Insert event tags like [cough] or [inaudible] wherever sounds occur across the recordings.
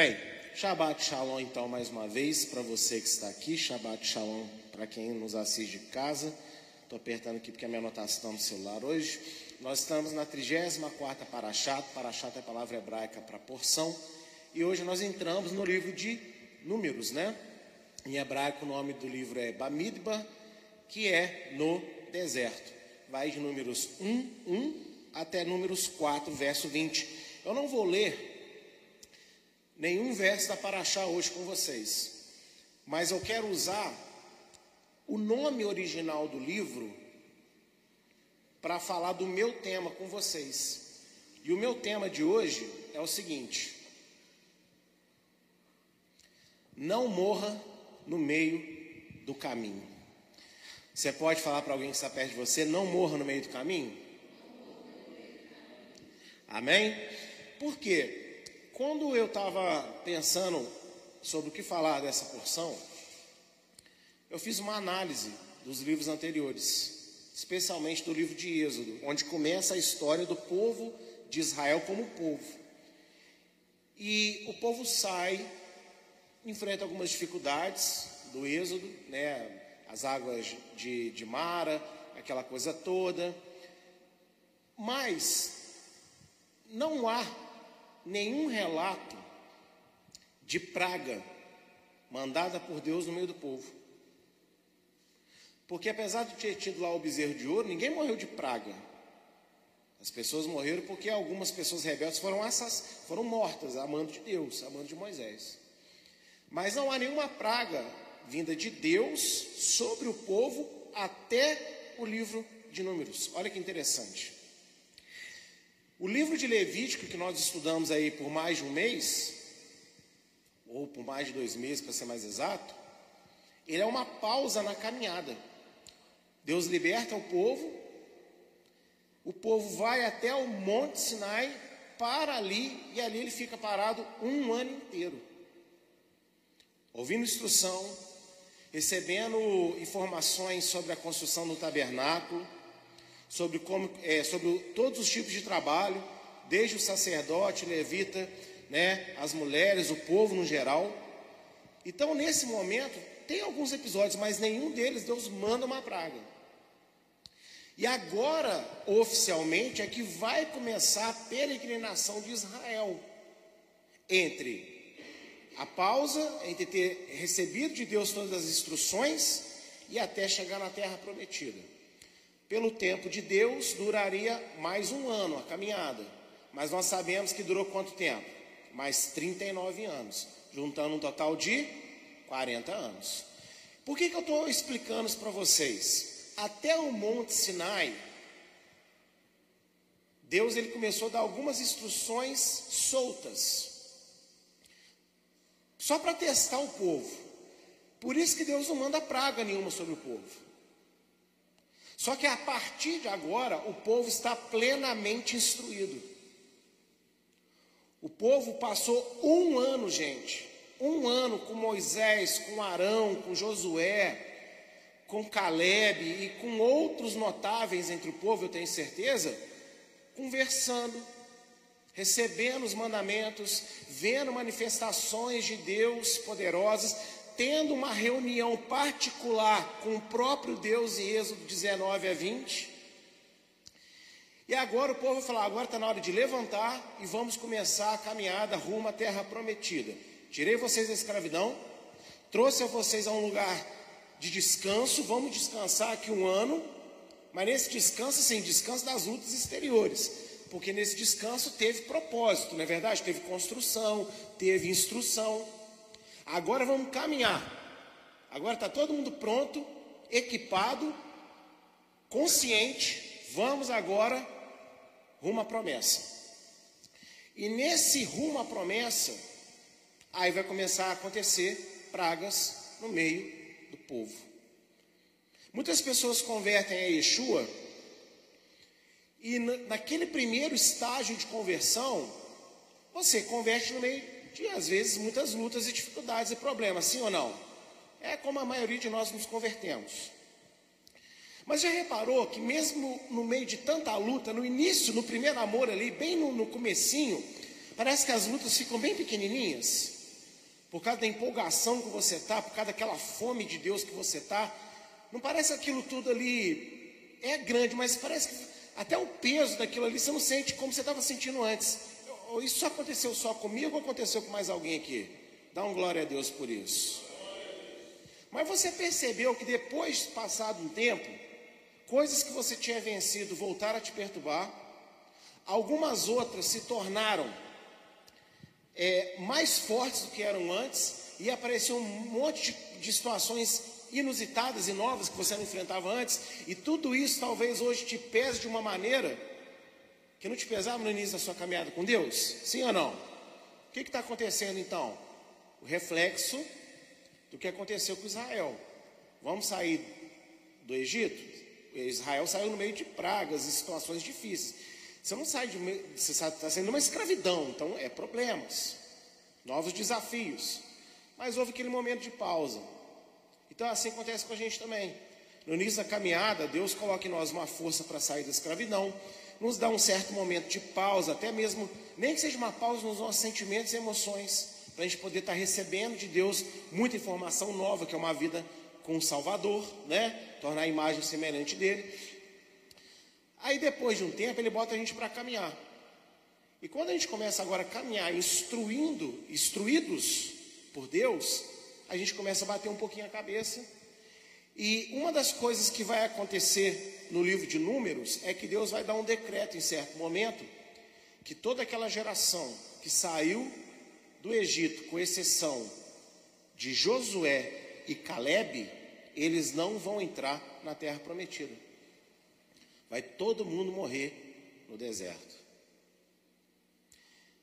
Bem, Shabbat Shalom então mais uma vez para você que está aqui, Shabbat Shalom para quem nos assiste de casa. Estou apertando aqui porque a minha anotação está no celular hoje. Nós estamos na 34ª Parashat, Parashat é a palavra hebraica para porção, e hoje nós entramos no livro de Números, né? Em hebraico o nome do livro é Bamidba, que é no deserto. Vai de números 1, 1 até números 4, verso 20. Eu não vou ler nenhum verso da Paraxá hoje com vocês, mas eu quero usar o nome original do livro para falar do meu tema com vocês. E o meu tema de hoje é o seguinte: Não morra no meio do caminho. Você pode falar para alguém que está perto de você: Não morra no meio do caminho? Amém? Por quê? Quando eu estava pensando sobre o que falar dessa porção, eu fiz uma análise dos livros anteriores, especialmente do livro de Êxodo, onde começa a história do povo de Israel como povo. E o povo sai, enfrenta algumas dificuldades do Êxodo, né? as águas de, de Mara, aquela coisa toda, mas não há nenhum relato de praga mandada por Deus no meio do povo. Porque apesar de ter tido lá o bezerro de ouro, ninguém morreu de praga. As pessoas morreram porque algumas pessoas rebeldes foram, assass... foram mortas, amando de Deus, amando de Moisés. Mas não há nenhuma praga vinda de Deus sobre o povo até o livro de Números. Olha que interessante. O livro de Levítico, que nós estudamos aí por mais de um mês, ou por mais de dois meses, para ser mais exato, ele é uma pausa na caminhada. Deus liberta o povo, o povo vai até o Monte Sinai, para ali, e ali ele fica parado um ano inteiro, ouvindo instrução, recebendo informações sobre a construção do tabernáculo sobre, como, é, sobre todos os tipos de trabalho, desde o sacerdote, levita, né, as mulheres, o povo no geral. Então, nesse momento, tem alguns episódios, mas nenhum deles Deus manda uma praga. E agora, oficialmente, é que vai começar a peregrinação de Israel entre a pausa, entre ter recebido de Deus todas as instruções e até chegar na terra prometida. Pelo tempo de Deus, duraria mais um ano a caminhada. Mas nós sabemos que durou quanto tempo? Mais 39 anos, juntando um total de 40 anos. Por que, que eu estou explicando isso para vocês? Até o Monte Sinai, Deus ele começou a dar algumas instruções soltas, só para testar o povo. Por isso que Deus não manda praga nenhuma sobre o povo. Só que a partir de agora, o povo está plenamente instruído. O povo passou um ano, gente, um ano com Moisés, com Arão, com Josué, com Caleb e com outros notáveis entre o povo, eu tenho certeza, conversando, recebendo os mandamentos, vendo manifestações de Deus poderosas, tendo uma reunião particular com o próprio Deus em Êxodo 19 a 20. E agora o povo vai falar: agora está na hora de levantar e vamos começar a caminhada rumo à terra prometida. Tirei vocês da escravidão, trouxe a vocês a um lugar de descanso, vamos descansar aqui um ano, mas nesse descanso, sim, descanso das lutas exteriores, porque nesse descanso teve propósito, não é verdade? Teve construção, teve instrução. Agora vamos caminhar. Agora está todo mundo pronto, equipado, consciente. Vamos agora rumo à promessa. E nesse rumo à promessa, aí vai começar a acontecer pragas no meio do povo. Muitas pessoas convertem a Yeshua e naquele primeiro estágio de conversão, você converte no meio de às vezes muitas lutas e dificuldades e problemas, sim ou não? É como a maioria de nós nos convertemos. Mas já reparou que mesmo no meio de tanta luta, no início, no primeiro amor ali, bem no, no comecinho, Parece que as lutas ficam bem pequenininhas, por causa da empolgação que você está, por causa daquela fome de Deus que você está. Não parece aquilo tudo ali é grande, mas parece que até o peso daquilo ali você não sente como você estava sentindo antes. Isso aconteceu só comigo ou aconteceu com mais alguém aqui? Dá um glória a Deus por isso. Mas você percebeu que depois de passado um tempo, coisas que você tinha vencido voltaram a te perturbar, algumas outras se tornaram é, mais fortes do que eram antes, e apareceu um monte de, de situações inusitadas e novas que você não enfrentava antes, e tudo isso talvez hoje te pese de uma maneira que não te pesava no início da sua caminhada com Deus? Sim ou não? O que está acontecendo então? O reflexo do que aconteceu com Israel. Vamos sair do Egito? Israel saiu no meio de pragas e situações difíceis. Você não sai de você está sendo uma escravidão, então é problemas, novos desafios. Mas houve aquele momento de pausa. Então assim acontece com a gente também. No início da caminhada, Deus coloca em nós uma força para sair da escravidão, nos dá um certo momento de pausa, até mesmo, nem que seja uma pausa nos nossos sentimentos e emoções, para a gente poder estar tá recebendo de Deus muita informação nova, que é uma vida com o Salvador, né? Tornar a imagem semelhante dele. Aí depois de um tempo ele bota a gente para caminhar. E quando a gente começa agora a caminhar instruindo, instruídos por Deus, a gente começa a bater um pouquinho a cabeça. E uma das coisas que vai acontecer no livro de Números é que Deus vai dar um decreto em certo momento que toda aquela geração que saiu do Egito, com exceção de Josué e Caleb, eles não vão entrar na terra prometida. Vai todo mundo morrer no deserto.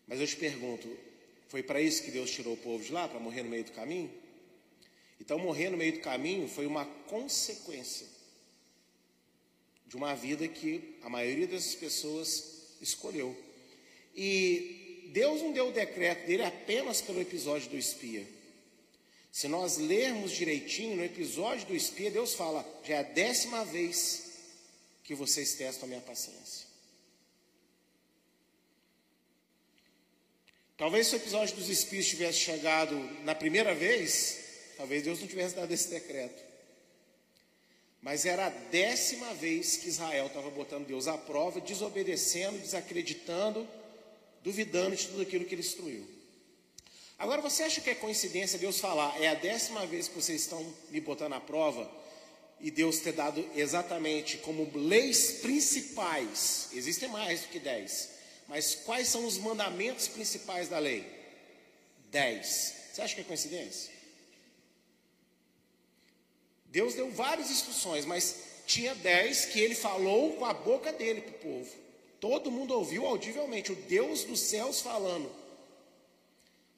Mas eu te pergunto, foi para isso que Deus tirou o povo de lá, para morrer no meio do caminho? Então, morrer no meio do caminho foi uma consequência de uma vida que a maioria das pessoas escolheu. E Deus não deu o decreto dele apenas pelo episódio do espia. Se nós lermos direitinho no episódio do espia, Deus fala: já é a décima vez que vocês testam a minha paciência. Talvez se o episódio dos espíritos tivesse chegado na primeira vez, talvez Deus não tivesse dado esse decreto. Mas era a décima vez que Israel estava botando Deus à prova, desobedecendo, desacreditando, duvidando de tudo aquilo que ele instruiu. Agora, você acha que é coincidência Deus falar, é a décima vez que vocês estão me botando à prova? e Deus ter dado exatamente como leis principais, existem mais do que dez, mas quais são os mandamentos principais da lei? Dez. Você acha que é coincidência? Deus deu várias instruções, mas tinha dez que ele falou com a boca dele para o povo. Todo mundo ouviu audivelmente, o Deus dos céus falando.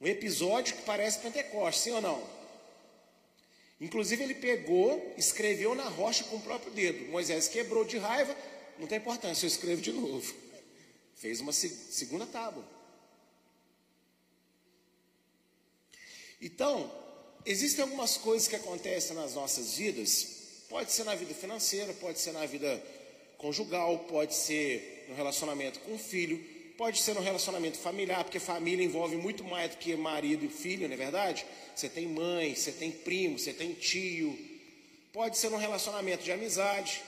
Um episódio que parece Pentecostes, sim ou não? Inclusive, ele pegou, escreveu na rocha com o próprio dedo. Moisés quebrou de raiva, não tem importância, eu escrevo de novo. [laughs] Fez uma segunda tábua. Então, existem algumas coisas que acontecem nas nossas vidas, pode ser na vida financeira, pode ser na vida conjugal, pode ser no relacionamento com o filho, Pode ser no relacionamento familiar, porque família envolve muito mais do que marido e filho, não é verdade? Você tem mãe, você tem primo, você tem tio. Pode ser no relacionamento de amizade.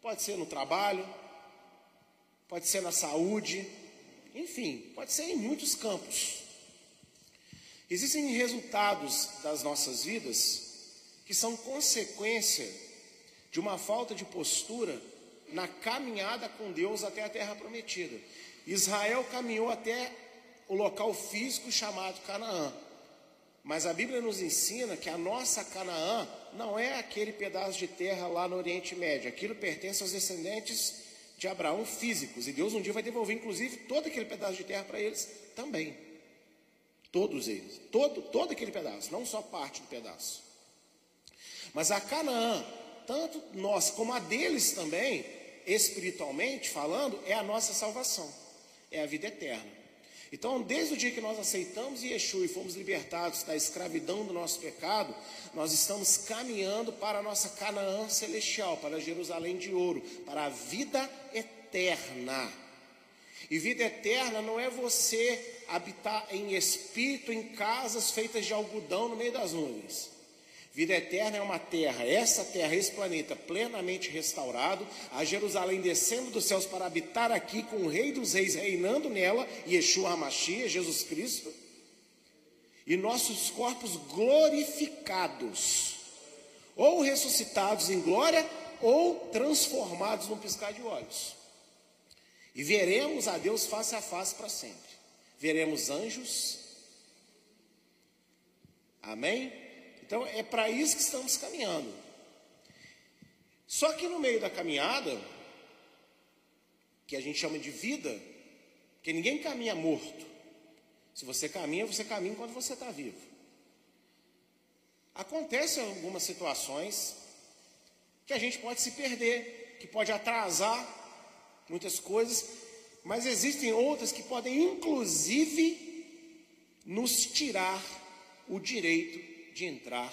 Pode ser no trabalho. Pode ser na saúde. Enfim, pode ser em muitos campos. Existem resultados das nossas vidas que são consequência de uma falta de postura na caminhada com Deus até a terra prometida. Israel caminhou até o local físico chamado Canaã. Mas a Bíblia nos ensina que a nossa Canaã não é aquele pedaço de terra lá no Oriente Médio. Aquilo pertence aos descendentes de Abraão físicos. E Deus um dia vai devolver, inclusive, todo aquele pedaço de terra para eles também. Todos eles. Todo, todo aquele pedaço, não só parte do pedaço. Mas a Canaã, tanto nós como a deles também, espiritualmente falando, é a nossa salvação, é a vida eterna. Então, desde o dia que nós aceitamos Yeshua e fomos libertados da escravidão do nosso pecado, nós estamos caminhando para a nossa Canaã celestial, para Jerusalém de ouro, para a vida eterna. E vida eterna não é você habitar em espírito em casas feitas de algodão no meio das nuvens. Vida eterna é uma terra, essa terra, esse planeta plenamente restaurado, a Jerusalém descendo dos céus para habitar aqui com o Rei dos Reis reinando nela, Yeshua HaMashiach, Jesus Cristo, e nossos corpos glorificados, ou ressuscitados em glória, ou transformados num piscar de olhos. E veremos a Deus face a face para sempre. Veremos anjos. Amém? Então é para isso que estamos caminhando. Só que no meio da caminhada, que a gente chama de vida, que ninguém caminha morto. Se você caminha, você caminha enquanto você está vivo. Acontecem algumas situações que a gente pode se perder, que pode atrasar muitas coisas, mas existem outras que podem, inclusive, nos tirar o direito de entrar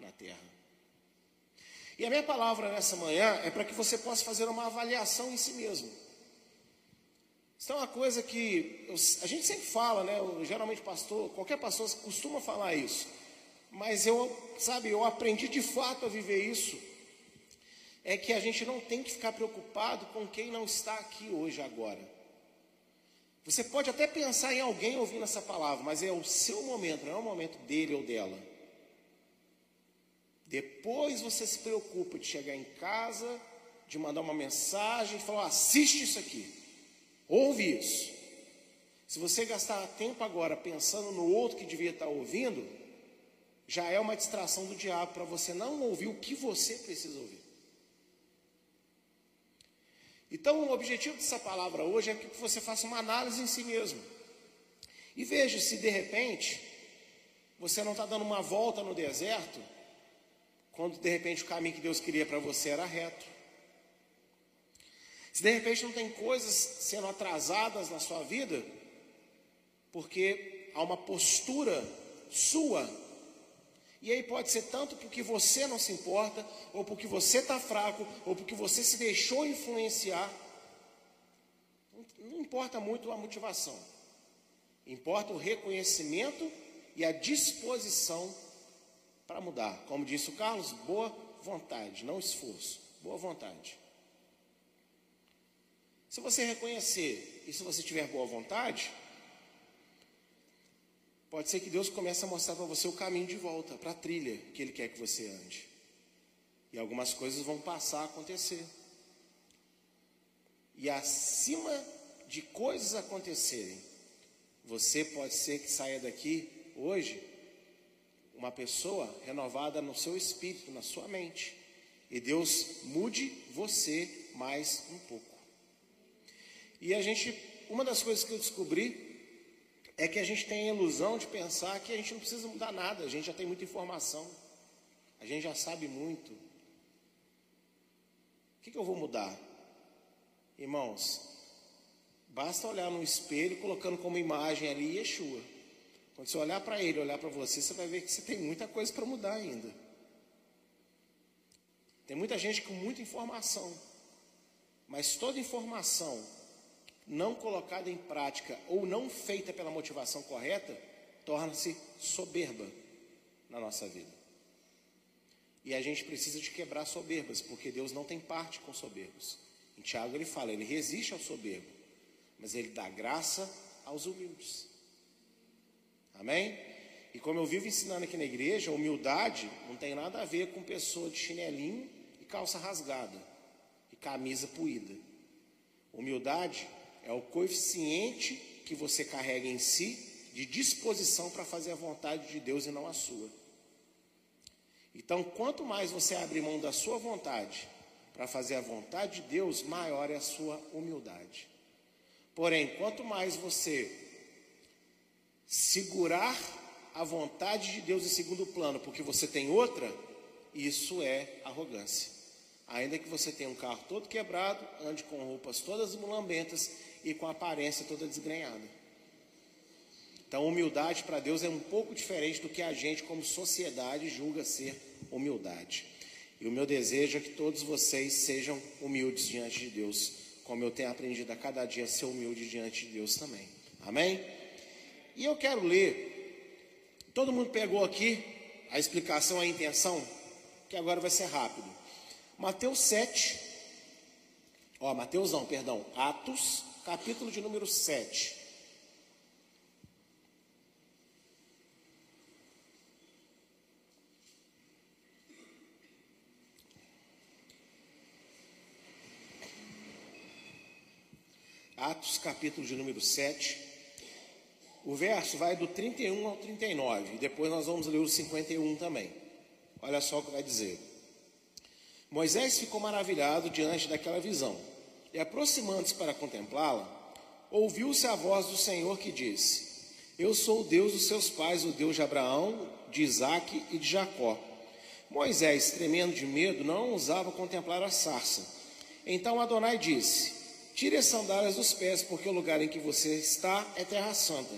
na terra. E a minha palavra nessa manhã é para que você possa fazer uma avaliação em si mesmo. Isso é uma coisa que eu, a gente sempre fala, né? Eu, geralmente pastor, qualquer pastor costuma falar isso. Mas eu, sabe, eu aprendi de fato a viver isso. É que a gente não tem que ficar preocupado com quem não está aqui hoje agora. Você pode até pensar em alguém ouvindo essa palavra, mas é o seu momento, não é o momento dele ou dela. Depois você se preocupa de chegar em casa, de mandar uma mensagem e falar: assiste isso aqui, ouve isso. Se você gastar tempo agora pensando no outro que devia estar ouvindo, já é uma distração do diabo para você não ouvir o que você precisa ouvir. Então, o objetivo dessa palavra hoje é que você faça uma análise em si mesmo. E veja se de repente você não está dando uma volta no deserto quando de repente o caminho que Deus queria para você era reto. Se de repente não tem coisas sendo atrasadas na sua vida, porque há uma postura sua, e aí pode ser tanto porque você não se importa, ou porque você está fraco, ou porque você se deixou influenciar. Não importa muito a motivação, importa o reconhecimento e a disposição para mudar. Como disse o Carlos, boa vontade, não esforço, boa vontade. Se você reconhecer e se você tiver boa vontade, pode ser que Deus comece a mostrar para você o caminho de volta, para a trilha que Ele quer que você ande. E algumas coisas vão passar a acontecer. E acima de coisas acontecerem, você pode ser que saia daqui hoje uma pessoa renovada no seu espírito, na sua mente. E Deus mude você mais um pouco. E a gente, uma das coisas que eu descobri é que a gente tem a ilusão de pensar que a gente não precisa mudar nada, a gente já tem muita informação, a gente já sabe muito. O que, que eu vou mudar? Irmãos, basta olhar no espelho colocando como imagem ali Yeshua. Quando você olhar para ele, olhar para você, você vai ver que você tem muita coisa para mudar ainda. Tem muita gente com muita informação, mas toda informação não colocada em prática ou não feita pela motivação correta torna-se soberba na nossa vida. E a gente precisa de quebrar soberbas, porque Deus não tem parte com soberbos. Em Tiago ele fala, ele resiste ao soberbo, mas ele dá graça aos humildes. Amém? E como eu vivo ensinando aqui na igreja, humildade não tem nada a ver com pessoa de chinelinho e calça rasgada e camisa puída. Humildade é o coeficiente que você carrega em si de disposição para fazer a vontade de Deus e não a sua. Então, quanto mais você abre mão da sua vontade para fazer a vontade de Deus, maior é a sua humildade. Porém, quanto mais você segurar a vontade de Deus em segundo plano, porque você tem outra, isso é arrogância. Ainda que você tenha um carro todo quebrado, ande com roupas todas mulambentas e com a aparência toda desgrenhada. Então, humildade para Deus é um pouco diferente do que a gente, como sociedade, julga ser humildade. E o meu desejo é que todos vocês sejam humildes diante de Deus como eu tenho aprendido a cada dia a ser humilde diante de Deus também. Amém? E eu quero ler. Todo mundo pegou aqui a explicação, a intenção, que agora vai ser rápido. Mateus 7. Ó, Mateus não, perdão. Atos, capítulo de número 7. Atos, capítulo de número 7. O verso vai do 31 ao 39. E depois nós vamos ler o 51 também. Olha só o que vai dizer. Moisés ficou maravilhado diante daquela visão. E aproximando-se para contemplá-la, ouviu-se a voz do Senhor que disse: Eu sou o Deus dos seus pais, o Deus de Abraão, de Isaque e de Jacó. Moisés, tremendo de medo, não ousava contemplar a sarça. Então Adonai disse: Tire as sandálias dos pés, porque o lugar em que você está é terra santa.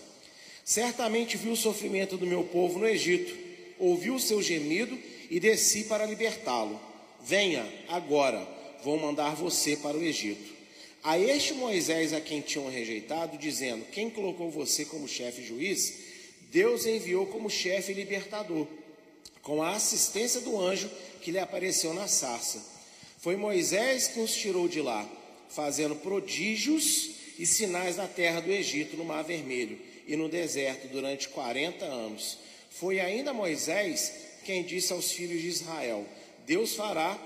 Certamente viu o sofrimento do meu povo no Egito, ouviu o seu gemido e desci para libertá-lo. Venha agora, vou mandar você para o Egito. A este Moisés a quem tinham rejeitado, dizendo: Quem colocou você como chefe juiz? Deus enviou como chefe libertador, com a assistência do anjo que lhe apareceu na sarça. Foi Moisés que nos tirou de lá fazendo prodígios e sinais na terra do Egito, no Mar Vermelho e no deserto durante 40 anos. Foi ainda Moisés quem disse aos filhos de Israel: Deus fará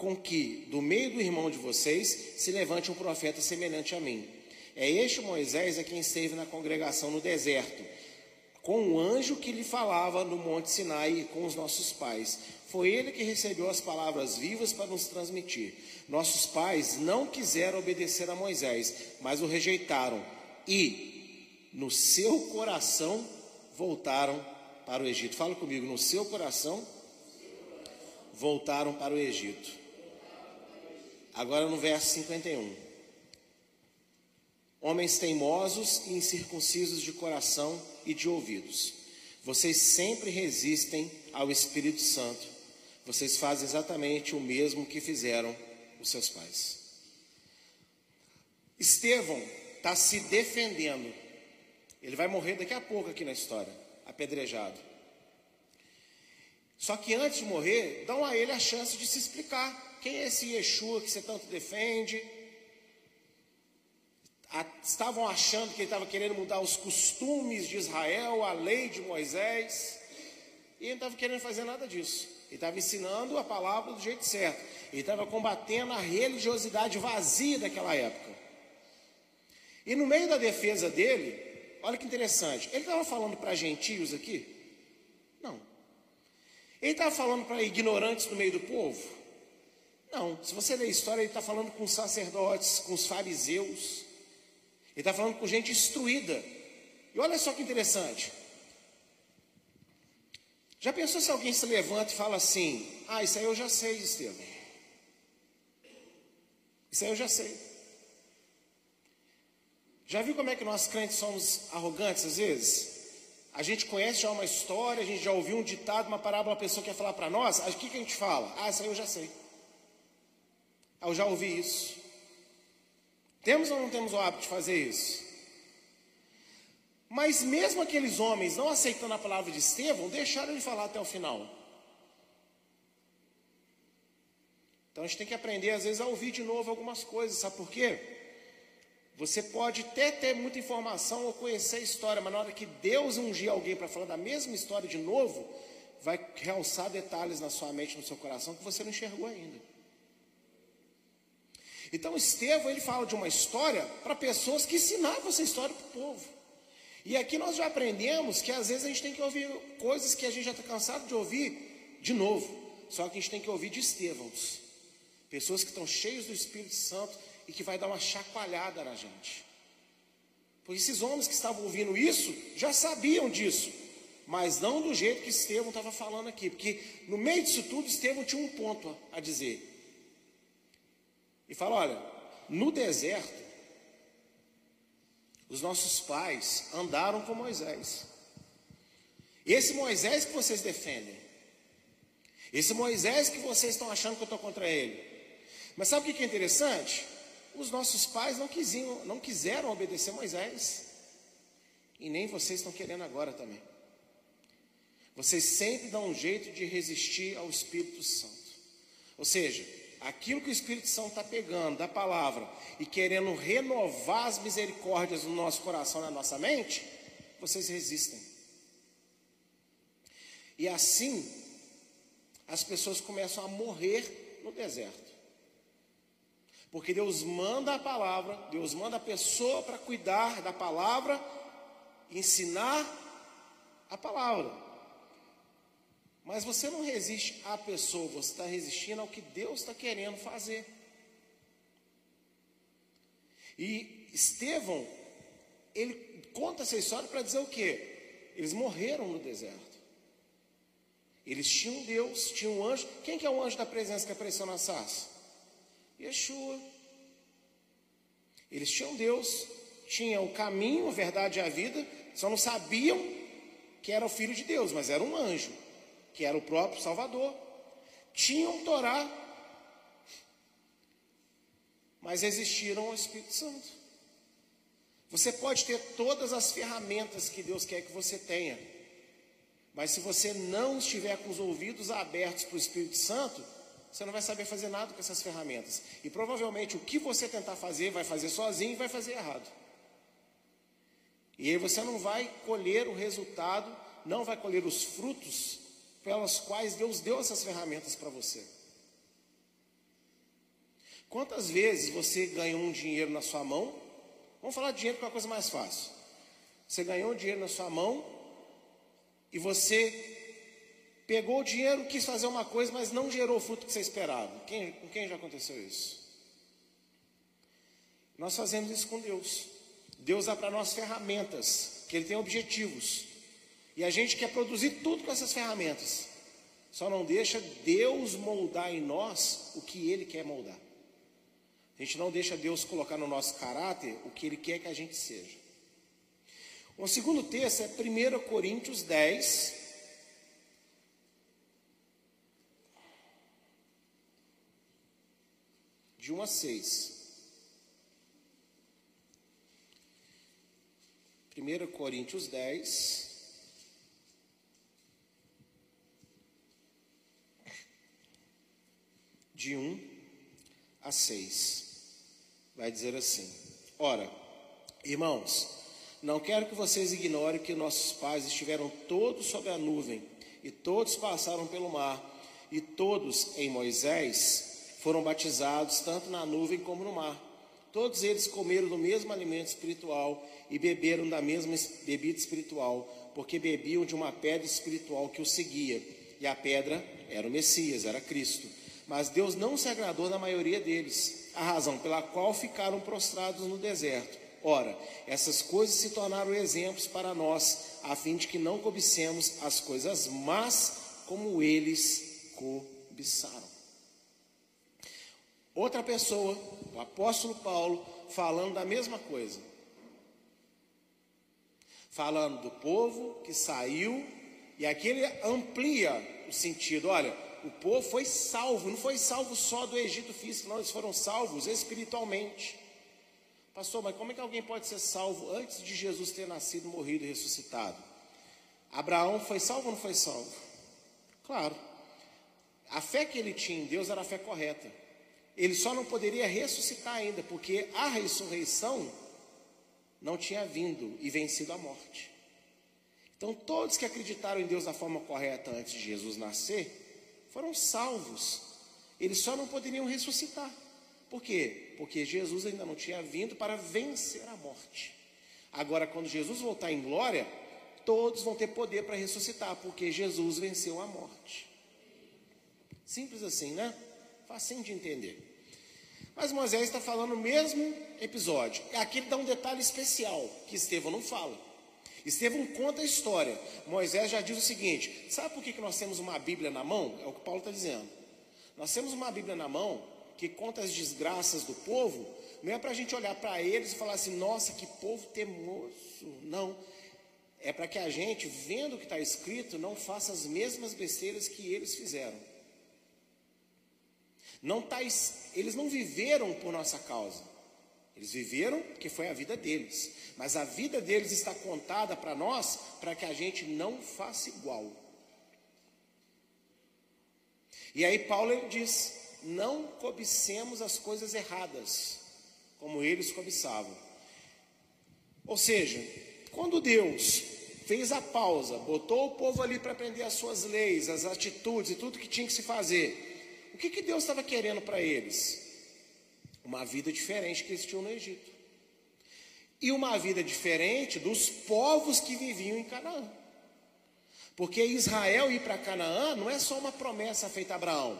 com que do meio do irmão de vocês se levante um profeta semelhante a mim. É este Moisés a quem esteve na congregação no deserto, com o anjo que lhe falava no Monte Sinai com os nossos pais. Foi ele que recebeu as palavras vivas para nos transmitir. Nossos pais não quiseram obedecer a Moisés, mas o rejeitaram e, no seu coração, voltaram para o Egito. Fala comigo, no seu coração, voltaram para o Egito. Agora no verso 51. Homens teimosos e incircuncisos de coração e de ouvidos, vocês sempre resistem ao Espírito Santo vocês fazem exatamente o mesmo que fizeram os seus pais. Estevão está se defendendo. Ele vai morrer daqui a pouco aqui na história, apedrejado. Só que antes de morrer, dão a ele a chance de se explicar. Quem é esse Yeshua que você tanto defende? Estavam achando que ele estava querendo mudar os costumes de Israel, a lei de Moisés, e ele não estava querendo fazer nada disso. Ele estava ensinando a palavra do jeito certo. Ele estava combatendo a religiosidade vazia daquela época. E no meio da defesa dele, olha que interessante, ele estava falando para gentios aqui? Não. Ele estava falando para ignorantes no meio do povo? Não. Se você ler a história, ele está falando com os sacerdotes, com os fariseus. Ele está falando com gente instruída. E olha só que interessante. Já pensou se alguém se levanta e fala assim: Ah, isso aí eu já sei, Estevam. Isso aí eu já sei. Já viu como é que nós crentes somos arrogantes às vezes? A gente conhece já uma história, a gente já ouviu um ditado, uma parábola, uma pessoa quer falar para nós, o que, que a gente fala? Ah, isso aí eu já sei. Eu já ouvi isso. Temos ou não temos o hábito de fazer isso? Mas mesmo aqueles homens não aceitando a palavra de Estevão, deixaram ele falar até o final. Então a gente tem que aprender, às vezes, a ouvir de novo algumas coisas, sabe por quê? Você pode até ter muita informação ou conhecer a história, mas na hora que Deus ungir alguém para falar da mesma história de novo, vai realçar detalhes na sua mente, no seu coração, que você não enxergou ainda. Então, Estevão, ele fala de uma história para pessoas que ensinavam essa história para o povo. E aqui nós já aprendemos que às vezes a gente tem que ouvir coisas que a gente já está cansado de ouvir de novo. Só que a gente tem que ouvir de Estevãos. Pessoas que estão cheios do Espírito Santo e que vai dar uma chacoalhada na gente. Porque esses homens que estavam ouvindo isso já sabiam disso, mas não do jeito que Estevão estava falando aqui, porque no meio disso tudo Estevão tinha um ponto a dizer. E fala: olha, no deserto os nossos pais andaram com Moisés. Esse Moisés que vocês defendem. Esse Moisés que vocês estão achando que eu estou contra ele. Mas sabe o que é interessante? Os nossos pais não, quisiam, não quiseram obedecer Moisés. E nem vocês estão querendo agora também. Vocês sempre dão um jeito de resistir ao Espírito Santo. Ou seja, aquilo que o Espírito Santo está pegando da palavra e querendo renovar as misericórdias no nosso coração, na nossa mente, vocês resistem. E assim, as pessoas começam a morrer no deserto. Porque Deus manda a palavra, Deus manda a pessoa para cuidar da palavra, ensinar a palavra. Mas você não resiste à pessoa, você está resistindo ao que Deus está querendo fazer. E Estevão, ele conta essa história para dizer o quê? Eles morreram no deserto. Eles tinham Deus, tinham um anjo. Quem que é o anjo da presença que apareceu na sarça? Yeshua. Eles tinham Deus, tinham o caminho, a verdade e a vida, só não sabiam que era o filho de Deus, mas era um anjo, que era o próprio Salvador. Tinham Torá, mas existiram o Espírito Santo. Você pode ter todas as ferramentas que Deus quer que você tenha, mas se você não estiver com os ouvidos abertos para o Espírito Santo, você não vai saber fazer nada com essas ferramentas. E provavelmente o que você tentar fazer, vai fazer sozinho e vai fazer errado. E aí você não vai colher o resultado, não vai colher os frutos pelas quais Deus deu essas ferramentas para você. Quantas vezes você ganhou um dinheiro na sua mão? Vamos falar de dinheiro que é a coisa mais fácil. Você ganhou um dinheiro na sua mão e você Pegou o dinheiro, quis fazer uma coisa, mas não gerou o fruto que você esperava. Quem, com quem já aconteceu isso? Nós fazemos isso com Deus. Deus dá para nós ferramentas, que Ele tem objetivos. E a gente quer produzir tudo com essas ferramentas. Só não deixa Deus moldar em nós o que Ele quer moldar. A gente não deixa Deus colocar no nosso caráter o que Ele quer que a gente seja. O segundo texto é 1 Coríntios 10, de 1 a 6. 1 Coríntios 10. De 1 a 6. Vai dizer assim: Ora, irmãos, não quero que vocês ignorem que nossos pais estiveram todos sob a nuvem, e todos passaram pelo mar, e todos em Moisés foram batizados tanto na nuvem como no mar. Todos eles comeram do mesmo alimento espiritual e beberam da mesma bebida espiritual, porque bebiam de uma pedra espiritual que os seguia, e a pedra era o Messias, era Cristo. Mas Deus não se agradou da maioria deles, a razão pela qual ficaram prostrados no deserto. Ora, essas coisas se tornaram exemplos para nós, a fim de que não cobicemos as coisas más como eles cobiçaram. Outra pessoa, o apóstolo Paulo, falando da mesma coisa. Falando do povo que saiu, e aqui ele amplia o sentido. Olha, o povo foi salvo, não foi salvo só do Egito físico, não, eles foram salvos espiritualmente. Pastor, mas como é que alguém pode ser salvo antes de Jesus ter nascido, morrido e ressuscitado? Abraão foi salvo ou não foi salvo? Claro. A fé que ele tinha em Deus era a fé correta. Ele só não poderia ressuscitar ainda, porque a ressurreição não tinha vindo e vencido a morte. Então, todos que acreditaram em Deus da forma correta antes de Jesus nascer, foram salvos. Eles só não poderiam ressuscitar. Por quê? Porque Jesus ainda não tinha vindo para vencer a morte. Agora, quando Jesus voltar em glória, todos vão ter poder para ressuscitar, porque Jesus venceu a morte. Simples assim, né? Facinho de entender. Mas Moisés está falando o mesmo episódio. Aqui ele dá um detalhe especial que Estevão não fala. Estevão conta a história. Moisés já diz o seguinte: sabe por que, que nós temos uma Bíblia na mão? É o que Paulo está dizendo. Nós temos uma Bíblia na mão que conta as desgraças do povo. Não é para a gente olhar para eles e falar assim: nossa, que povo temoso. Não. É para que a gente, vendo o que está escrito, não faça as mesmas besteiras que eles fizeram. Não tá, eles não viveram por nossa causa. Eles viveram porque foi a vida deles. Mas a vida deles está contada para nós para que a gente não faça igual. E aí Paulo ele diz: não cobicemos as coisas erradas, como eles cobiçavam. Ou seja, quando Deus fez a pausa, botou o povo ali para aprender as suas leis, as atitudes e tudo que tinha que se fazer, o que, que Deus estava querendo para eles? Uma vida diferente que eles tinham no Egito. E uma vida diferente dos povos que viviam em Canaã. Porque Israel ir para Canaã não é só uma promessa feita a Abraão,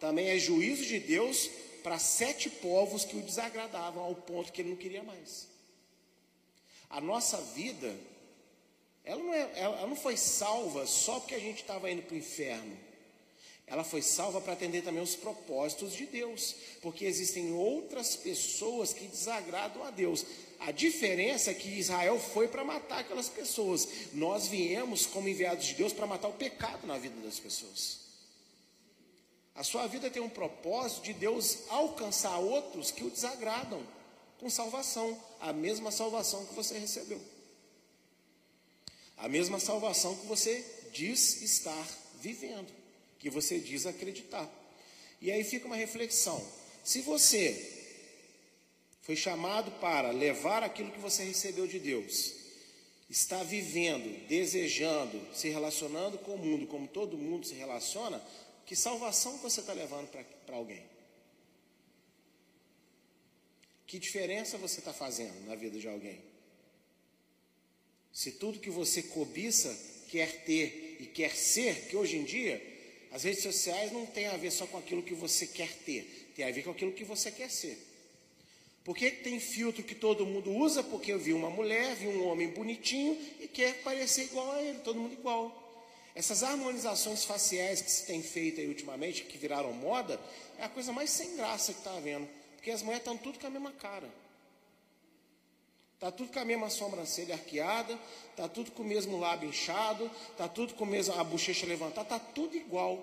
também é juízo de Deus para sete povos que o desagradavam ao ponto que ele não queria mais. A nossa vida, ela não, é, ela não foi salva só porque a gente estava indo para o inferno. Ela foi salva para atender também os propósitos de Deus, porque existem outras pessoas que desagradam a Deus. A diferença é que Israel foi para matar aquelas pessoas. Nós viemos como enviados de Deus para matar o pecado na vida das pessoas. A sua vida tem um propósito de Deus alcançar outros que o desagradam com salvação, a mesma salvação que você recebeu. A mesma salvação que você diz estar vivendo, que você diz acreditar. E aí fica uma reflexão. Se você foi chamado para levar aquilo que você recebeu de Deus, está vivendo, desejando, se relacionando com o mundo, como todo mundo se relaciona, que salvação você está levando para alguém? Que diferença você está fazendo na vida de alguém? Se tudo que você cobiça, quer ter e quer ser, que hoje em dia as redes sociais não tem a ver só com aquilo que você quer ter, tem a ver com aquilo que você quer ser. Por que tem filtro que todo mundo usa? Porque eu vi uma mulher, vi um homem bonitinho e quer parecer igual a ele, todo mundo igual. Essas harmonizações faciais que se tem feito aí ultimamente, que viraram moda, é a coisa mais sem graça que está havendo. Porque as mulheres estão tudo com a mesma cara. Está tudo com a mesma sobrancelha arqueada, está tudo com o mesmo lábio inchado, está tudo com a mesma bochecha levantada, está tudo igual.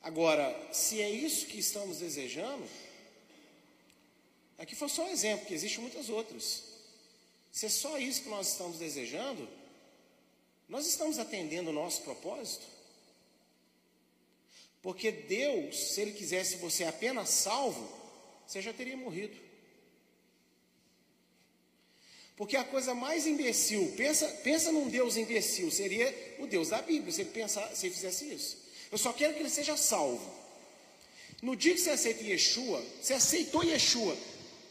Agora, se é isso que estamos desejando, aqui foi só um exemplo, que existem muitas outras. Se é só isso que nós estamos desejando, nós estamos atendendo o nosso propósito? Porque Deus, se Ele quisesse você apenas salvo, você já teria morrido. Porque a coisa mais imbecil, pensa, pensa num Deus imbecil, seria o Deus da Bíblia, se ele, pensar, se ele fizesse isso. Eu só quero que ele seja salvo. No dia que você aceita Yeshua, você aceitou Yeshua.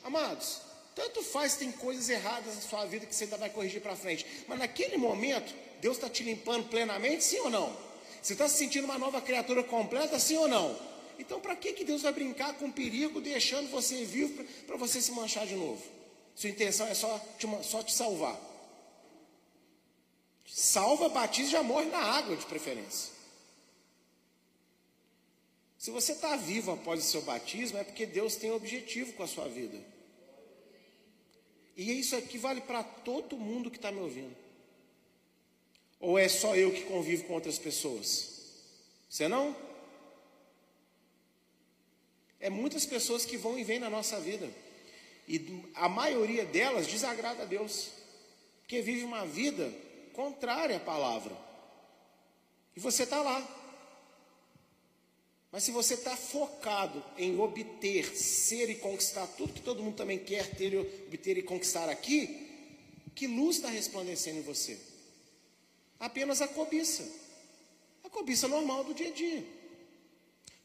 Amados, tanto faz tem coisas erradas na sua vida que você ainda vai corrigir para frente. Mas naquele momento, Deus está te limpando plenamente, sim ou não? Você está se sentindo uma nova criatura completa, sim ou não? Então, para que, que Deus vai brincar com perigo, deixando você vivo para você se manchar de novo? Sua intenção é só te, só te salvar. Salva, batiza e já morre na água, de preferência. Se você está vivo após o seu batismo, é porque Deus tem um objetivo com a sua vida. E isso aqui vale para todo mundo que está me ouvindo. Ou é só eu que convivo com outras pessoas? Você não? É muitas pessoas que vão e vêm na nossa vida. E a maioria delas desagrada a Deus. Porque vive uma vida contrária à palavra. E você está lá. Mas se você está focado em obter, ser e conquistar tudo que todo mundo também quer ter, obter e conquistar aqui, que luz está resplandecendo em você? Apenas a cobiça. A cobiça normal do dia a dia.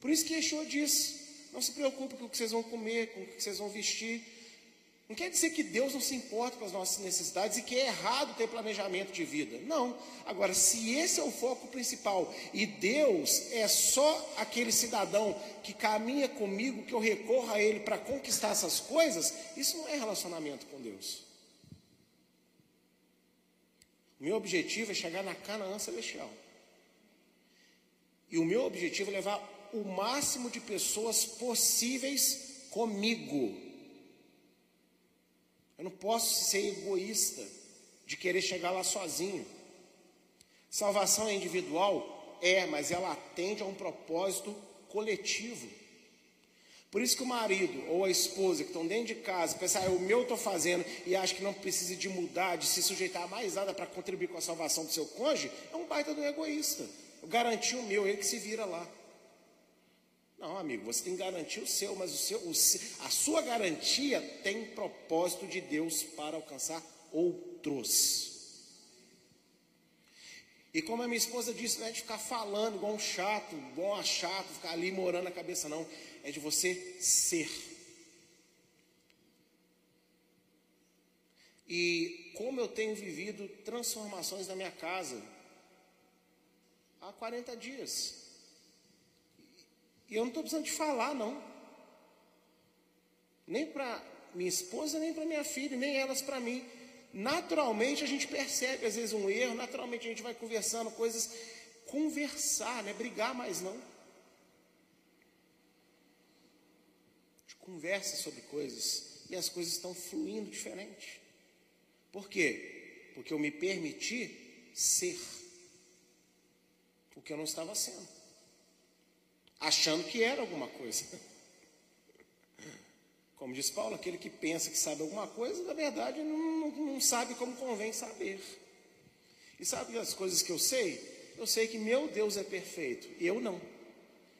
Por isso que Yeshua diz: não se preocupe com o que vocês vão comer, com o que vocês vão vestir, não quer dizer que Deus não se importa com as nossas necessidades e que é errado ter planejamento de vida. Não. Agora, se esse é o foco principal e Deus é só aquele cidadão que caminha comigo, que eu recorro a Ele para conquistar essas coisas, isso não é relacionamento com Deus. Meu objetivo é chegar na Canaã celestial. E o meu objetivo é levar o máximo de pessoas possíveis comigo eu não posso ser egoísta de querer chegar lá sozinho. Salvação é individual, É, mas ela atende a um propósito coletivo. Por isso que o marido ou a esposa que estão dentro de casa, pensar, ah, o meu estou fazendo e acha que não precisa de mudar, de se sujeitar a mais nada para contribuir com a salvação do seu cônjuge, é um baita do egoísta. Eu garanti o meu, ele que se vira lá. Não, amigo, você tem que garantir o seu, mas o seu, o, a sua garantia tem propósito de Deus para alcançar outros. E como a minha esposa disse, não é de ficar falando igual um chato, igual a chato, ficar ali morando a cabeça, não. É de você ser. E como eu tenho vivido transformações na minha casa há 40 dias. E eu não estou precisando de falar, não. Nem para minha esposa, nem para minha filha, nem elas para mim naturalmente a gente percebe às vezes um erro, naturalmente a gente vai conversando coisas, conversar, não é brigar mais não. A gente conversa sobre coisas e as coisas estão fluindo diferente. Por quê? Porque eu me permiti ser o que eu não estava sendo, achando que era alguma coisa. [laughs] Como diz Paulo, aquele que pensa que sabe alguma coisa, na verdade não, não sabe como convém saber. E sabe as coisas que eu sei? Eu sei que meu Deus é perfeito, eu não.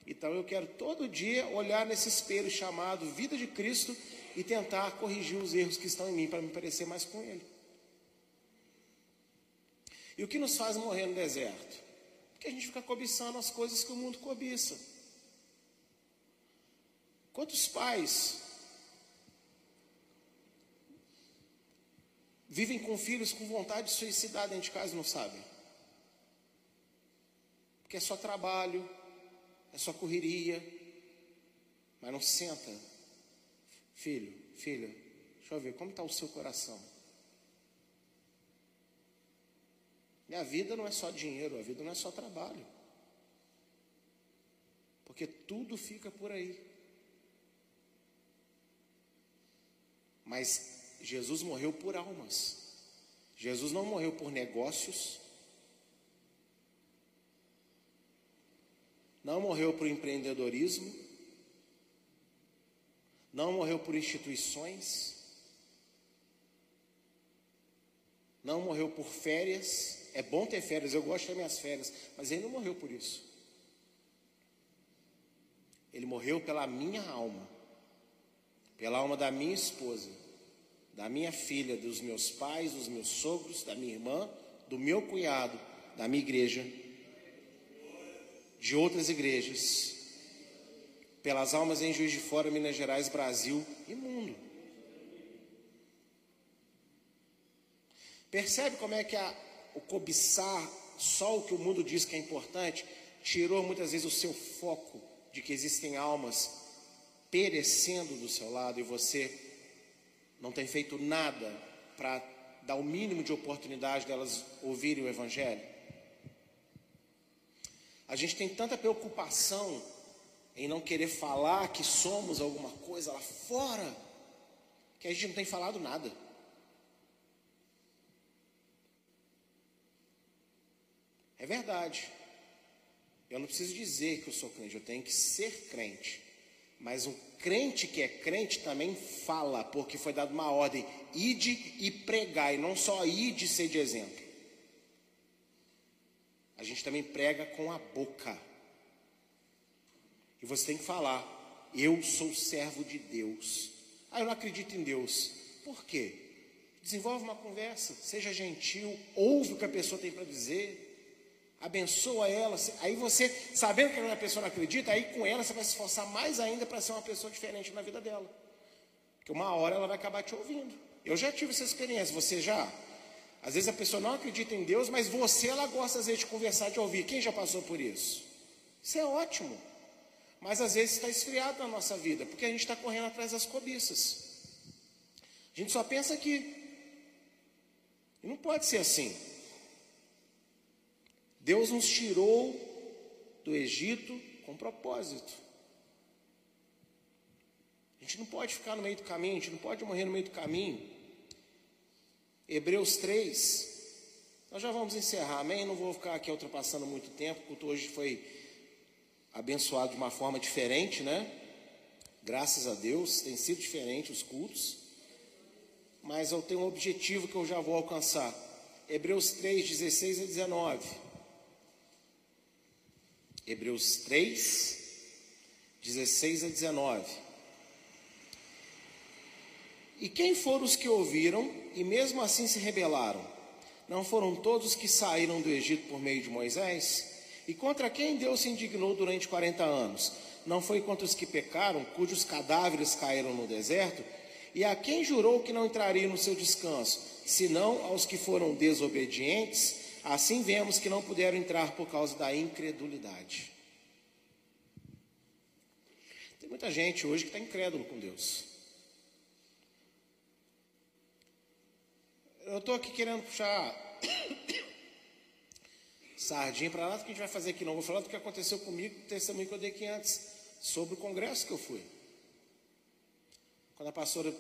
Então eu quero todo dia olhar nesse espelho chamado vida de Cristo e tentar corrigir os erros que estão em mim para me parecer mais com Ele. E o que nos faz morrer no deserto? Porque a gente fica cobiçando as coisas que o mundo cobiça. Quantos pais vivem com filhos com vontade de suicidar dentro de casa e não sabem. Porque é só trabalho, é só correria, mas não senta. Filho, filha, deixa eu ver, como está o seu coração? E a vida não é só dinheiro, a vida não é só trabalho. Porque tudo fica por aí. Mas Jesus morreu por almas. Jesus não morreu por negócios. Não morreu por empreendedorismo. Não morreu por instituições. Não morreu por férias. É bom ter férias, eu gosto das minhas férias, mas ele não morreu por isso. Ele morreu pela minha alma, pela alma da minha esposa da minha filha, dos meus pais, dos meus sogros, da minha irmã, do meu cunhado, da minha igreja, de outras igrejas, pelas almas em Juiz de Fora, Minas Gerais, Brasil e mundo. Percebe como é que a, o cobiçar só o que o mundo diz que é importante tirou muitas vezes o seu foco de que existem almas perecendo do seu lado e você não tem feito nada para dar o mínimo de oportunidade delas ouvirem o Evangelho? A gente tem tanta preocupação em não querer falar que somos alguma coisa lá fora, que a gente não tem falado nada. É verdade. Eu não preciso dizer que eu sou crente, eu tenho que ser crente. Mas um crente que é crente também fala, porque foi dada uma ordem: ide e pregai, não só ide ser de exemplo. A gente também prega com a boca. E você tem que falar: eu sou servo de Deus. Ah, eu não acredito em Deus. Por quê? Desenvolve uma conversa, seja gentil, ouve o que a pessoa tem para dizer abençoa ela. Aí você, sabendo que a pessoa não acredita, aí com ela você vai se esforçar mais ainda para ser uma pessoa diferente na vida dela. Porque uma hora ela vai acabar te ouvindo. Eu já tive essa experiência, você já? Às vezes a pessoa não acredita em Deus, mas você, ela gosta às vezes de conversar, de ouvir. Quem já passou por isso? Isso é ótimo. Mas às vezes está esfriado na nossa vida, porque a gente está correndo atrás das cobiças. A gente só pensa que. E não pode ser assim. Deus nos tirou do Egito com propósito. A gente não pode ficar no meio do caminho, a gente não pode morrer no meio do caminho. Hebreus 3, Nós já vamos encerrar, amém? Não vou ficar aqui ultrapassando muito tempo. O culto hoje foi abençoado de uma forma diferente, né? Graças a Deus, tem sido diferente os cultos. Mas eu tenho um objetivo que eu já vou alcançar. Hebreus 3, 16 a 19. Hebreus 3, 16 a 19. E quem foram os que ouviram e mesmo assim se rebelaram? Não foram todos que saíram do Egito por meio de Moisés? E contra quem Deus se indignou durante 40 anos? Não foi contra os que pecaram, cujos cadáveres caíram no deserto? E a quem jurou que não entraria no seu descanso, senão aos que foram desobedientes? Assim vemos que não puderam entrar por causa da incredulidade. Tem muita gente hoje que está incrédulo com Deus. Eu estou aqui querendo puxar [coughs] sardinha para nada que a gente vai fazer aqui não. Vou falar do que aconteceu comigo, o testemunho que eu dei aqui antes, sobre o congresso que eu fui. Quando a pastora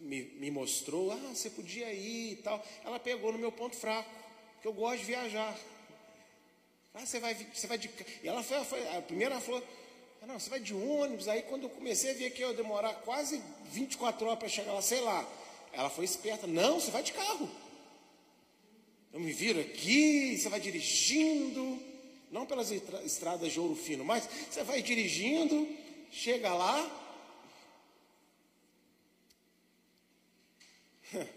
me, me mostrou, ah, você podia ir e tal, ela pegou no meu ponto fraco, que eu gosto de viajar. Ah, você vai, você vai de. E ela foi, foi a primeira ela falou, ah, não, você vai de ônibus. Aí quando eu comecei a ver que eu ia demorar quase 24 horas para chegar lá, sei lá. Ela foi esperta, não, você vai de carro. Eu me viro aqui, você vai dirigindo, não pelas estradas de ouro fino, mas você vai dirigindo, chega lá. [laughs]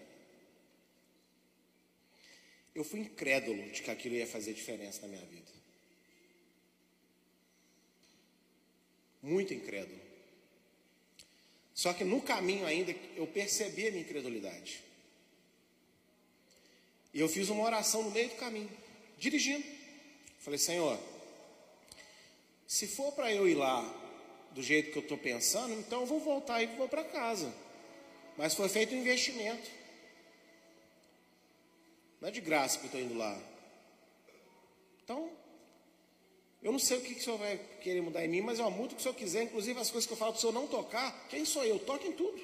Eu fui incrédulo de que aquilo ia fazer diferença na minha vida. Muito incrédulo. Só que no caminho ainda eu percebi a minha incredulidade. E eu fiz uma oração no meio do caminho, dirigindo. Falei, Senhor, se for para eu ir lá do jeito que eu estou pensando, então eu vou voltar e vou para casa. Mas foi feito um investimento. Não é de graça que eu estou indo lá. Então, eu não sei o que, que o senhor vai querer mudar em mim, mas eu mudo o que o senhor quiser. Inclusive as coisas que eu falo para o senhor não tocar. Quem sou eu? Toque em tudo.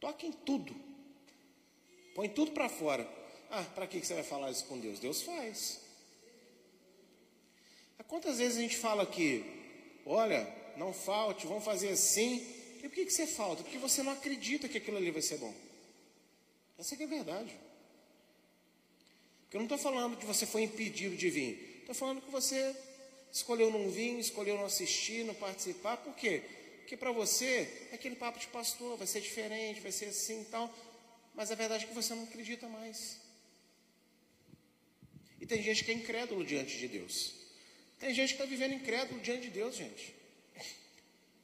Toque em tudo. Põe tudo para fora. Ah, para que você vai falar isso com Deus? Deus faz. Quantas vezes a gente fala aqui, olha, não falte, vamos fazer assim. E por que, que você falta? Porque você não acredita que aquilo ali vai ser bom. Essa é a verdade. Porque eu não estou falando que você foi impedido de vir. Estou falando que você escolheu não vir, escolheu não assistir, não participar. Por quê? Porque para você é aquele papo de pastor, vai ser diferente, vai ser assim e tal. Mas a verdade é que você não acredita mais. E tem gente que é incrédulo diante de Deus. Tem gente que está vivendo incrédulo diante de Deus, gente.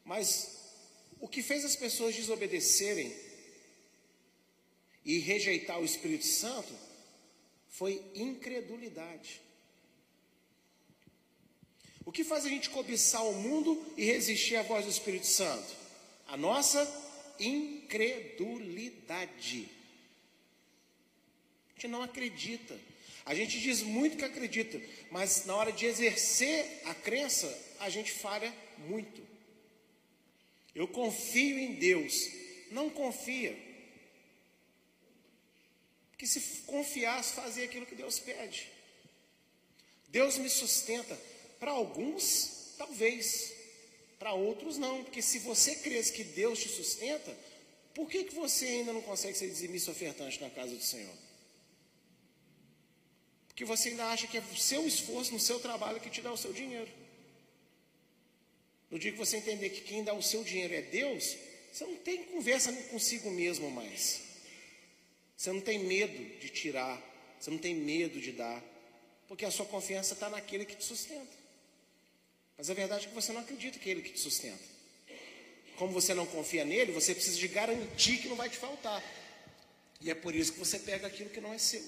Mas o que fez as pessoas desobedecerem e rejeitar o Espírito Santo foi incredulidade. O que faz a gente cobiçar o mundo e resistir à voz do Espírito Santo? A nossa incredulidade. A gente não acredita. A gente diz muito que acredita, mas na hora de exercer a crença, a gente falha muito. Eu confio em Deus, não confia. Porque se confiasse, fazer aquilo que Deus pede. Deus me sustenta. Para alguns, talvez. Para outros, não. Porque se você crê que Deus te sustenta, por que, que você ainda não consegue ser dizimista ofertante na casa do Senhor? que você ainda acha que é o seu esforço no seu trabalho que te dá o seu dinheiro. No dia que você entender que quem dá o seu dinheiro é Deus, você não tem conversa consigo mesmo mais. Você não tem medo de tirar, você não tem medo de dar, porque a sua confiança está naquele que te sustenta. Mas a verdade é que você não acredita que é ele que te sustenta. Como você não confia nele, você precisa de garantir que não vai te faltar. E é por isso que você pega aquilo que não é seu.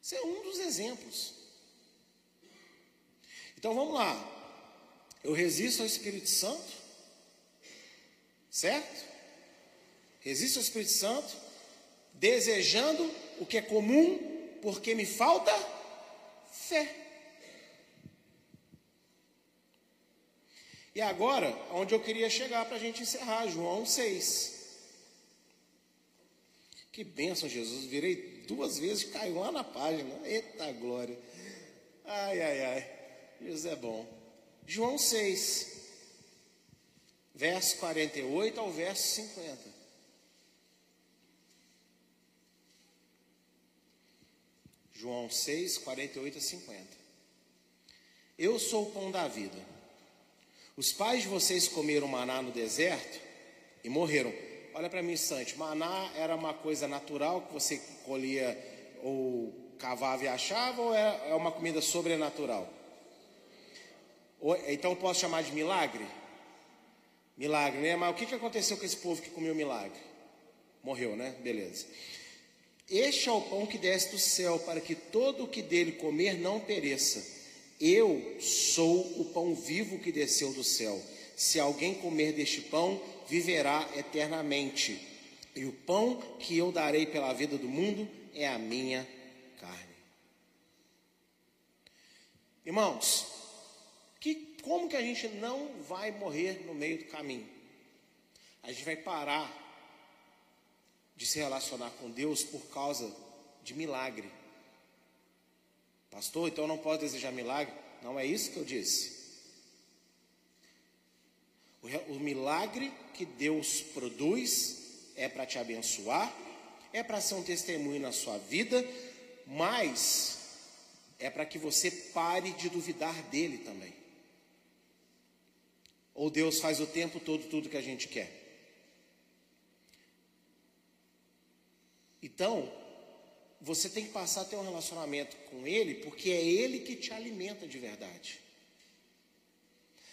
Isso é um dos exemplos. Então vamos lá. Eu resisto ao Espírito Santo, certo? Resisto ao Espírito Santo, desejando o que é comum, porque me falta fé. E agora, onde eu queria chegar para a gente encerrar, João 6. Que bênção, Jesus. Virei duas vezes caiu lá na página. Eita glória. Ai, ai, ai. Jesus é bom. João 6, verso 48 ao verso 50. João 6, 48 a 50. Eu sou o pão da vida. Os pais de vocês comeram maná no deserto e morreram. Olha para mim, instante. Maná era uma coisa natural que você colhia ou cavava e achava, ou é, é uma comida sobrenatural? Então posso chamar de milagre? Milagre, né? Mas o que, que aconteceu com esse povo que comeu milagre? Morreu, né? Beleza. Este é o pão que desce do céu, para que todo o que dele comer não pereça. Eu sou o pão vivo que desceu do céu. Se alguém comer deste pão, viverá eternamente. E o pão que eu darei pela vida do mundo é a minha carne. Irmãos, que, como que a gente não vai morrer no meio do caminho? A gente vai parar de se relacionar com Deus por causa de milagre. Pastor, então eu não posso desejar milagre? Não é isso que eu disse. O, milagre que Deus produz é para te abençoar, é para ser um testemunho na sua vida, mas é para que você pare de duvidar dele também. Ou Deus faz o tempo todo tudo que a gente quer? Então, você tem que passar a ter um relacionamento com Ele, porque é Ele que te alimenta de verdade.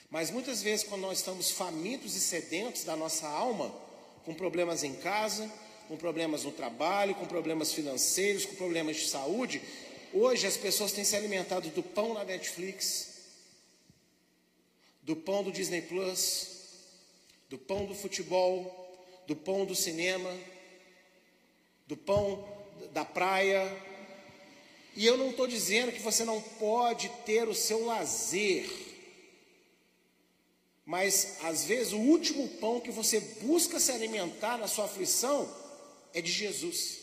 Mas muitas vezes, quando nós estamos famintos e sedentos da nossa alma, com problemas em casa, com problemas no trabalho, com problemas financeiros, com problemas de saúde, hoje as pessoas têm se alimentado do pão na Netflix, do pão do Disney Plus, do pão do futebol, do pão do cinema, do pão da praia. E eu não estou dizendo que você não pode ter o seu lazer, mas às vezes o último pão que você busca se alimentar na sua aflição é de Jesus.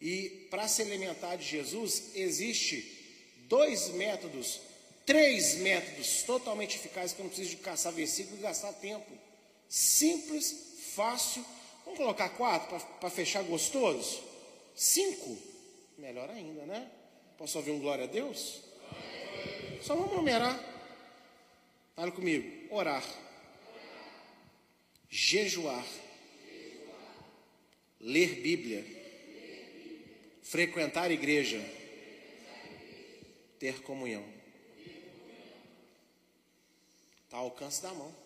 E para se alimentar de Jesus, existe dois métodos, três métodos totalmente eficazes que eu não preciso de caçar versículo e gastar tempo. Simples, fácil. Vamos colocar quatro para fechar gostoso? Cinco? Melhor ainda, né? Posso ouvir um glória a Deus? Só vamos numerar. Fala comigo. Orar. Jejuar. Ler Bíblia. Frequentar igreja ter comunhão. Está ao alcance da mão.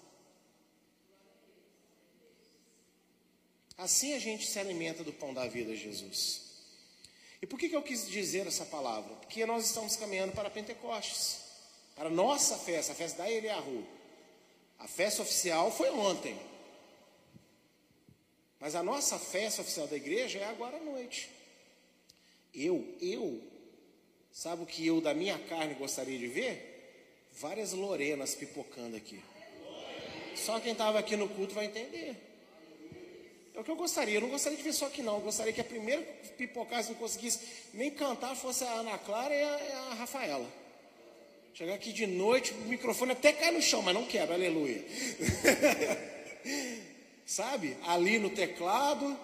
Assim a gente se alimenta do pão da vida, Jesus. E por que, que eu quis dizer essa palavra? Porque nós estamos caminhando para Pentecostes, para a nossa festa, a festa da Eliahu. A festa oficial foi ontem. Mas a nossa festa oficial da igreja é agora à noite. Eu, eu Sabe o que eu da minha carne gostaria de ver? Várias Lorenas pipocando aqui. Só quem estava aqui no culto vai entender. É o que eu gostaria. Eu não gostaria de ver só aqui, não. Eu gostaria que a primeira pipocasse não conseguisse nem cantar fosse a Ana Clara e a, a Rafaela. Chegar aqui de noite, o microfone até cai no chão, mas não quebra, aleluia. [laughs] Sabe? Ali no teclado,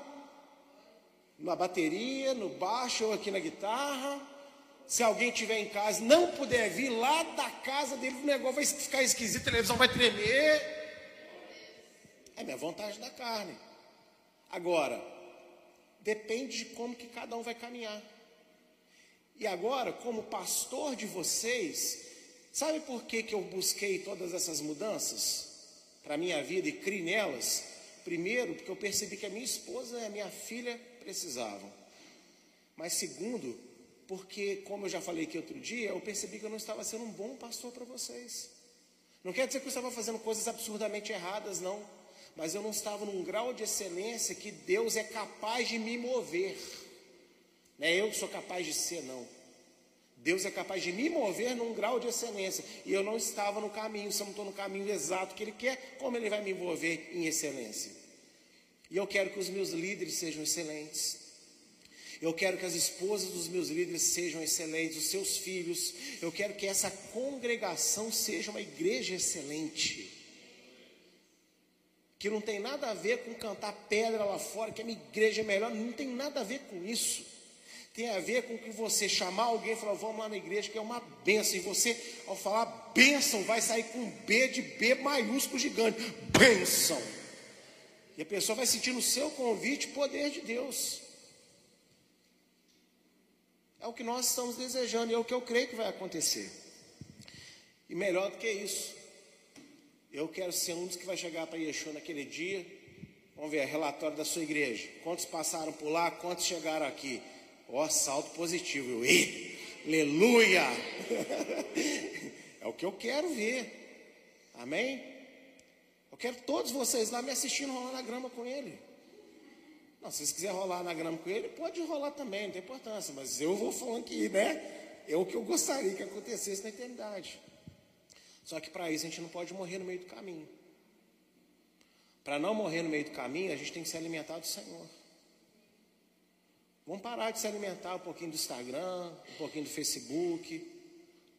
na bateria, no baixo ou aqui na guitarra se alguém tiver em casa, não puder vir lá da casa dele, o negócio vai ficar esquisito, a televisão vai tremer. É minha vontade da carne. Agora, depende de como que cada um vai caminhar. E agora, como pastor de vocês, sabe por que, que eu busquei todas essas mudanças para a minha vida e criei nelas? Primeiro, porque eu percebi que a minha esposa e a minha filha precisavam. Mas segundo, porque, como eu já falei aqui outro dia, eu percebi que eu não estava sendo um bom pastor para vocês. Não quer dizer que eu estava fazendo coisas absurdamente erradas, não. Mas eu não estava num grau de excelência que Deus é capaz de me mover. Não é eu que sou capaz de ser, não. Deus é capaz de me mover num grau de excelência. E eu não estava no caminho, se eu não estou no caminho exato que Ele quer, como Ele vai me envolver em excelência? E eu quero que os meus líderes sejam excelentes. Eu quero que as esposas dos meus líderes sejam excelentes, os seus filhos. Eu quero que essa congregação seja uma igreja excelente. Que não tem nada a ver com cantar pedra lá fora, que a minha igreja é melhor, não tem nada a ver com isso. Tem a ver com que você chamar alguém e falar, vamos lá na igreja, que é uma benção. E você, ao falar bênção, vai sair com B de B maiúsculo gigante. Bênção. E a pessoa vai sentir no seu convite o poder de Deus. É o que nós estamos desejando e é o que eu creio que vai acontecer. E melhor do que isso, eu quero ser um dos que vai chegar para Yeshua naquele dia. Vamos ver, relatório da sua igreja. Quantos passaram por lá, quantos chegaram aqui? Ó, oh, salto positivo. Eu, aleluia! [laughs] é o que eu quero ver. Amém? Eu quero todos vocês lá me assistindo rolar na grama com ele. Não, se vocês quiserem rolar na grama com ele, pode rolar também, não tem importância. Mas eu vou falando que, né? É o que eu gostaria que acontecesse na eternidade. Só que para isso a gente não pode morrer no meio do caminho. Para não morrer no meio do caminho, a gente tem que se alimentar do Senhor. Vamos parar de se alimentar um pouquinho do Instagram, um pouquinho do Facebook,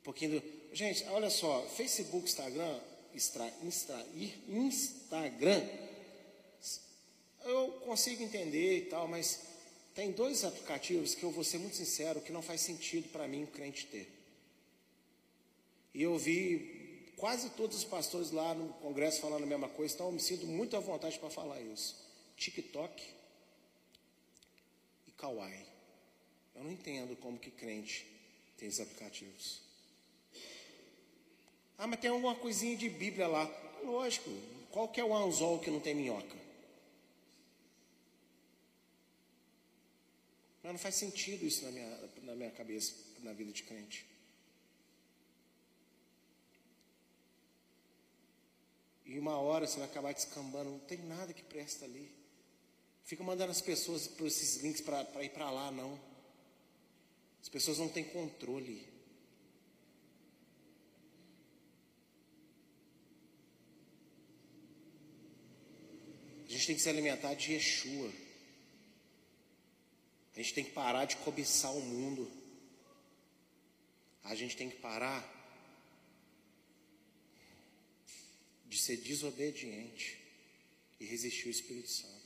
um pouquinho do. Gente, olha só, Facebook, Instagram, Instra, Instra, Instagram, eu consigo entender e tal, mas tem dois aplicativos que eu vou ser muito sincero, que não faz sentido para mim o crente ter. E eu vi quase todos os pastores lá no congresso falando a mesma coisa, então eu me sinto muito à vontade para falar isso. TikTok e Kawaii. Eu não entendo como que crente tem esses aplicativos. Ah, mas tem alguma coisinha de Bíblia lá. Lógico. Qual que é o anzol que não tem minhoca? Mas não faz sentido isso na minha, na minha cabeça, na vida de crente. E uma hora você vai acabar descambando, não tem nada que presta ali. Fica mandando as pessoas por esses links para ir para lá, não. As pessoas não têm controle. A gente tem que se alimentar de Yeshua. A gente tem que parar de cobiçar o mundo. A gente tem que parar de ser desobediente e resistir ao Espírito Santo.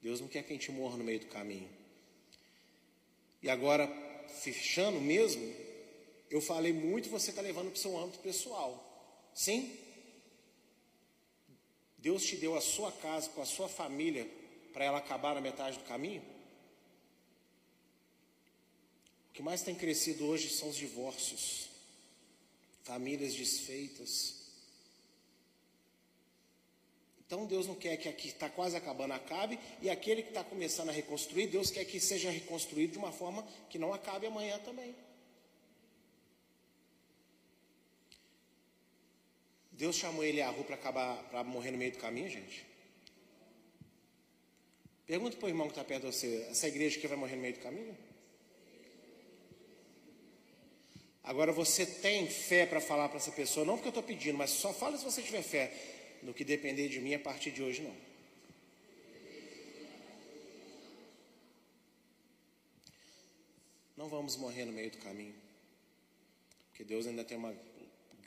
Deus não quer que a gente morra no meio do caminho. E agora, fechando mesmo, eu falei muito, você está levando para o seu âmbito pessoal. Sim? Deus te deu a sua casa com a sua família para ela acabar na metade do caminho? O que mais tem crescido hoje são os divórcios, famílias desfeitas. Então Deus não quer que aqui está quase acabando acabe, e aquele que está começando a reconstruir, Deus quer que seja reconstruído de uma forma que não acabe amanhã também. Deus chamou ele a rua para acabar, para morrer no meio do caminho, gente? Pergunta para o irmão que está perto de você: essa igreja que vai morrer no meio do caminho? Agora você tem fé para falar para essa pessoa, não porque eu estou pedindo, mas só fala se você tiver fé. No que depender de mim a partir de hoje, não. Não vamos morrer no meio do caminho, porque Deus ainda tem uma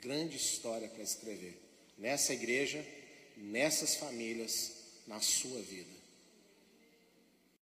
grande história para escrever nessa igreja, nessas famílias, na sua vida.